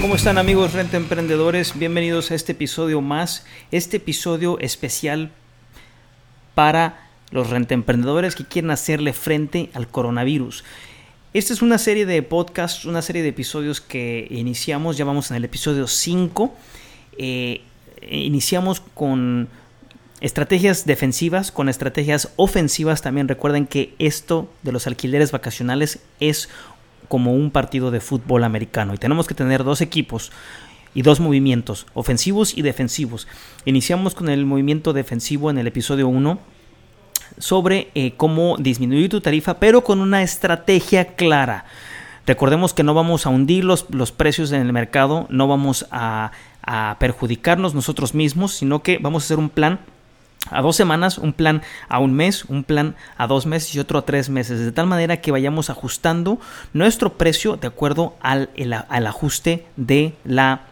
¿Cómo están amigos Renta Emprendedores? Bienvenidos a este episodio más, este episodio especial para los renta emprendedores que quieren hacerle frente al coronavirus. Esta es una serie de podcasts, una serie de episodios que iniciamos, ya vamos en el episodio 5. Eh, iniciamos con estrategias defensivas, con estrategias ofensivas. También recuerden que esto de los alquileres vacacionales es como un partido de fútbol americano y tenemos que tener dos equipos y dos movimientos, ofensivos y defensivos. Iniciamos con el movimiento defensivo en el episodio 1 sobre eh, cómo disminuir tu tarifa, pero con una estrategia clara. Recordemos que no vamos a hundir los, los precios en el mercado, no vamos a, a perjudicarnos nosotros mismos, sino que vamos a hacer un plan a dos semanas, un plan a un mes, un plan a dos meses y otro a tres meses, de tal manera que vayamos ajustando nuestro precio de acuerdo al, el- al ajuste de la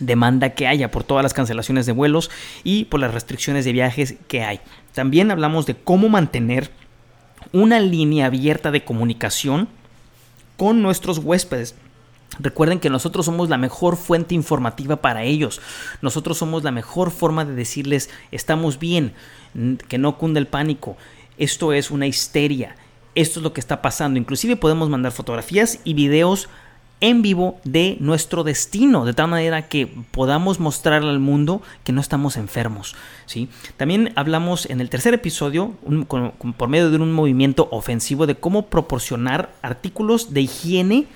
demanda que haya por todas las cancelaciones de vuelos y por las restricciones de viajes que hay. También hablamos de cómo mantener una línea abierta de comunicación con nuestros huéspedes. Recuerden que nosotros somos la mejor fuente informativa para ellos. Nosotros somos la mejor forma de decirles estamos bien, que no cunde el pánico. Esto es una histeria. Esto es lo que está pasando. Inclusive podemos mandar fotografías y videos en vivo de nuestro destino, de tal manera que podamos mostrarle al mundo que no estamos enfermos. ¿sí? También hablamos en el tercer episodio, con- por medio de un movimiento ofensivo, de cómo proporcionar artículos de higiene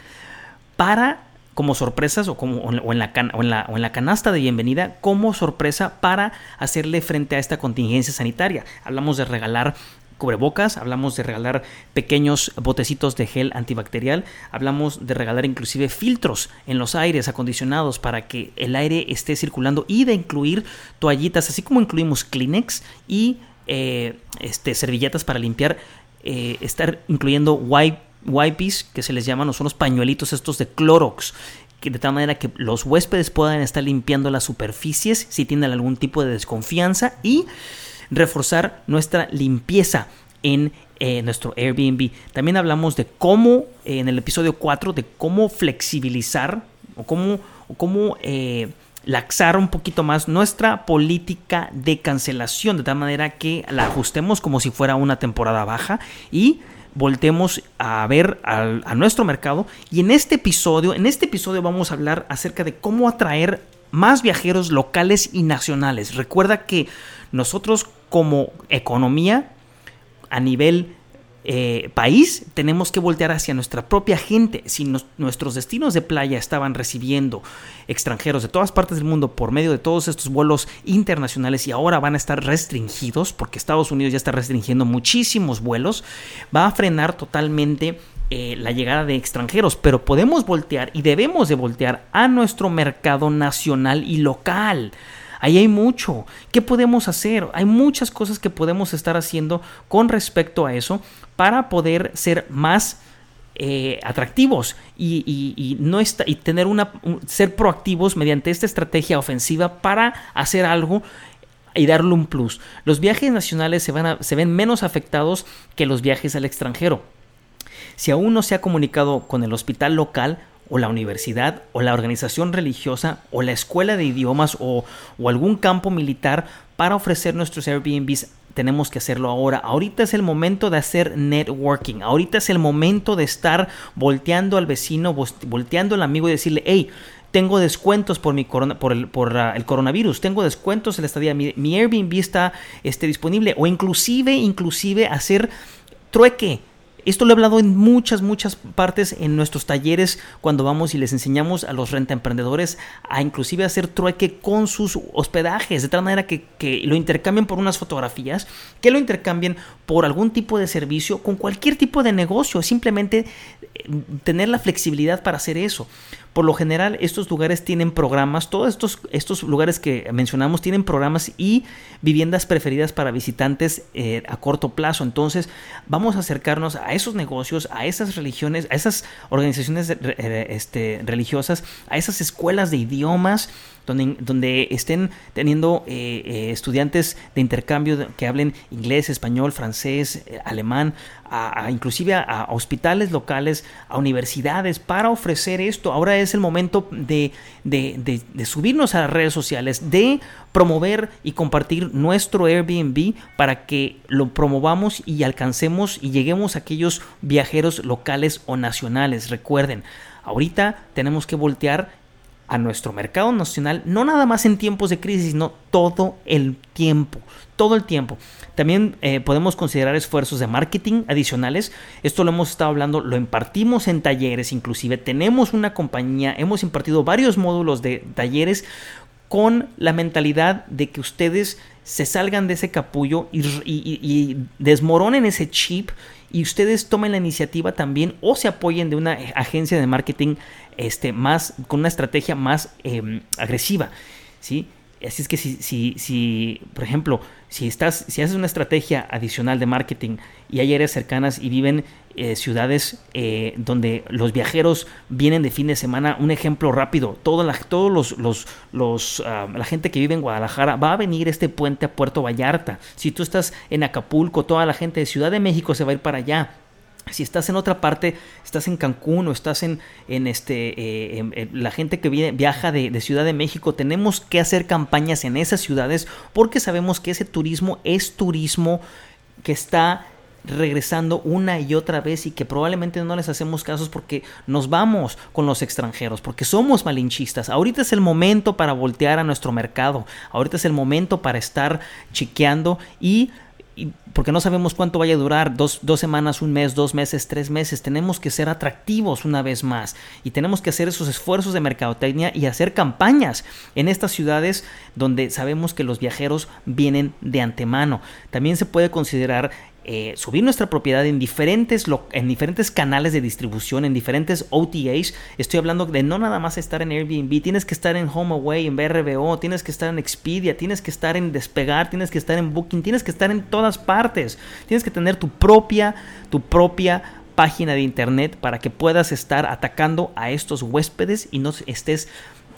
para como sorpresas o, como, o en- la o en la- o en la canasta de bienvenida como sorpresa para hacerle frente a esta contingencia sanitaria. Hablamos de regalar cubrebocas, hablamos de regalar pequeños botecitos de gel antibacterial, hablamos de regalar inclusive filtros en los aires acondicionados para que el aire esté circulando y de incluir toallitas, así como incluimos Kleenex y eh, este, servilletas para limpiar, eh, estar incluyendo wipe wipes que se les llaman o son los pañuelitos estos de Clorox que de tal manera que los huéspedes puedan estar limpiando las superficies si tienen algún tipo de desconfianza y reforzar nuestra limpieza en eh, nuestro Airbnb. También hablamos de cómo, eh, en el episodio 4, de cómo flexibilizar o cómo, o cómo eh, laxar un poquito más nuestra política de cancelación, de tal manera que la ajustemos como si fuera una temporada baja y voltemos a ver a nuestro mercado y en este episodio, en este episodio vamos a hablar acerca de cómo atraer más viajeros locales y nacionales. Recuerda que nosotros como economía a nivel eh, país tenemos que voltear hacia nuestra propia gente. Si nuestros destinos de playa estaban recibiendo extranjeros de todas partes del mundo por medio de todos estos vuelos internacionales y ahora van a estar restringidos porque Estados Unidos ya está restringiendo muchísimos vuelos, va a frenar totalmente eh, la llegada de extranjeros, pero podemos voltear y debemos de voltear a nuestro mercado nacional y local. Ahí hay mucho. ¿Qué podemos hacer? Hay muchas cosas que podemos estar haciendo con respecto a eso para poder ser más eh, atractivos y, no y tener una un- ser proactivos mediante esta estrategia ofensiva para hacer algo y darle un plus. Los viajes nacionales se, van se ven menos afectados que los viajes al extranjero. Si aún no se ha comunicado con el hospital local o la universidad o la organización religiosa o la escuela de idiomas o, o algún campo militar para ofrecer nuestros Airbnbs, tenemos que hacerlo ahora. Ahorita es el momento de hacer networking. Ahorita es el momento de estar volteando al vecino, vol- volteando al amigo y decirle, hey, tengo descuentos por mi corona, por el, por ah, el coronavirus, tengo descuentos en la estadía, mi, mi Airbnb está este, disponible o inclusive, inclusive hacer trueque. Esto lo he hablado en muchas, muchas partes en nuestros talleres cuando vamos y les enseñamos a los renta emprendedores a inclusive hacer trueque con sus hospedajes, de tal manera que, que lo intercambien por unas fotografías, que lo intercambien por algún tipo de servicio, con cualquier tipo de negocio, simplemente eh, tener la flexibilidad para hacer eso. Por lo general, estos lugares tienen programas, todos estos, estos lugares que mencionamos tienen programas y viviendas preferidas para visitantes eh, a corto plazo. Entonces, vamos a acercarnos a esos negocios, a esas religiones, a esas organizaciones eh, este, religiosas, a esas escuelas de idiomas donde, estén teniendo eh, eh, estudiantes de intercambio que hablen inglés, español, francés, eh, alemán, inclusive a, hospitales locales, a universidades, para ofrecer esto. Ahora es el momento de, de, subirnos a las redes sociales, de promover y compartir nuestro Airbnb para que lo promovamos y alcancemos y lleguemos a aquellos viajeros locales o nacionales. Recuerden, ahorita tenemos que voltear a nuestro mercado nacional, no nada más en tiempos de crisis, sino todo el tiempo, todo el tiempo. También eh, podemos considerar esfuerzos de marketing adicionales. Esto lo hemos estado hablando, lo impartimos en talleres, inclusive tenemos una compañía, hemos impartido varios módulos de talleres con la mentalidad de que ustedes se salgan de ese capullo y, desmoronen ese chip y ustedes tomen la iniciativa también o se apoyen de una agencia de marketing este, más, con una estrategia más em, agresiva. ¿sí? Así es que si, si, si, por ejemplo, si estás, si haces una estrategia adicional de marketing y hay áreas cercanas y viven eh, ciudades eh, donde los viajeros vienen de fin de semana, un ejemplo rápido, toda la, todos los, los, los ah, la gente que vive en Guadalajara va a venir este puente a Puerto Vallarta. Si tú estás en Acapulco, toda la gente de Ciudad de México se va a ir para allá. Si estás en otra parte, estás en Cancún o estás en, en este, eh, la gente que viaja de, de, Ciudad de México, tenemos que hacer campañas en esas ciudades porque sabemos que ese turismo es turismo que está regresando una y otra vez y que probablemente no les hacemos casos porque nos vamos con los extranjeros, porque somos malinchistas. Ahorita es el momento para voltear a nuestro mercado, ahorita es el momento para estar chiqueando y porque no sabemos cuánto vaya a durar, dos, dos, semanas, un mes, dos meses, tres meses. Tenemos que ser atractivos una vez más y tenemos que hacer esos esfuerzos de mercadotecnia y hacer campañas en estas ciudades donde sabemos que los viajeros vienen de antemano. También se puede considerar eh, subir nuestra propiedad en diferentes, en diferentes canales de distribución, en diferentes OTAs. Estoy hablando de no nada más estar en Airbnb, tienes que estar en HomeAway, en BRBO, tienes que estar en Expedia, tienes que estar en Despegar, tienes que estar en Booking, tienes que estar en todas partes. Tienes que tener tu propia, tu propia página de internet para que puedas estar atacando a estos huéspedes y no estés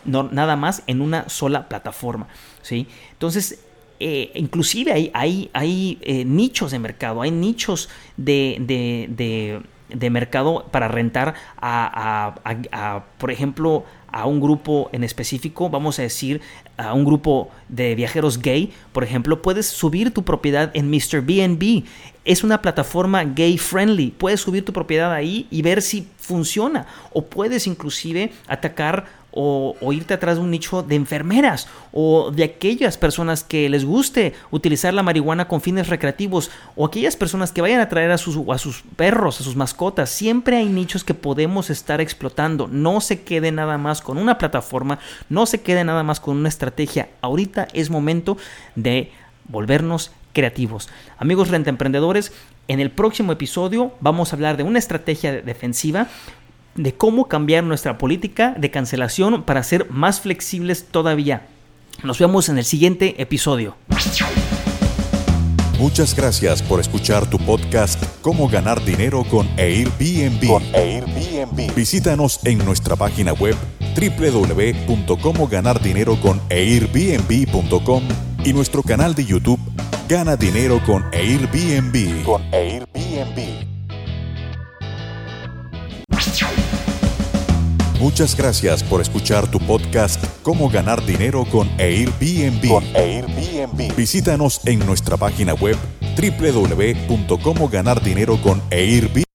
nada más en una sola plataforma. ¿sí? Entonces, eh, inclusive hay, hay, eh, nichos de mercado, hay nichos de, de, de, mercado para rentar a, a, por ejemplo, a un grupo en específico, vamos a decir, a un grupo de viajeros gay, por ejemplo, puedes subir tu propiedad en Mr. BNB. Es una plataforma gay friendly. Puedes subir tu propiedad ahí y ver si funciona. O puedes inclusive atacar o, irte atrás de un nicho de enfermeras o de aquellas personas que les guste utilizar la marihuana con fines recreativos o aquellas personas que vayan a traer a sus, a sus perros, a sus mascotas. Siempre hay nichos que podemos estar explotando. No se quede nada más con una plataforma, no se quede nada más con una estrategia. Ahorita es momento de volvernos creativos. Amigos renta emprendedores, en el próximo episodio vamos a hablar de una estrategia defensiva de cómo cambiar nuestra política de cancelación para ser más flexibles todavía. Nos vemos en el siguiente episodio. Muchas gracias por escuchar tu podcast Cómo ganar dinero con Airbnb. Con Airbnb. Visítanos en nuestra página web www.comoganardineroconairbnb.com y nuestro canal de YouTube Gana Dinero con Airbnb. Con Airbnb. Muchas gracias por escuchar tu podcast Cómo ganar dinero con Airbnb. Con Airbnb. Visítanos en nuestra página web www.comoganardineroconairbnb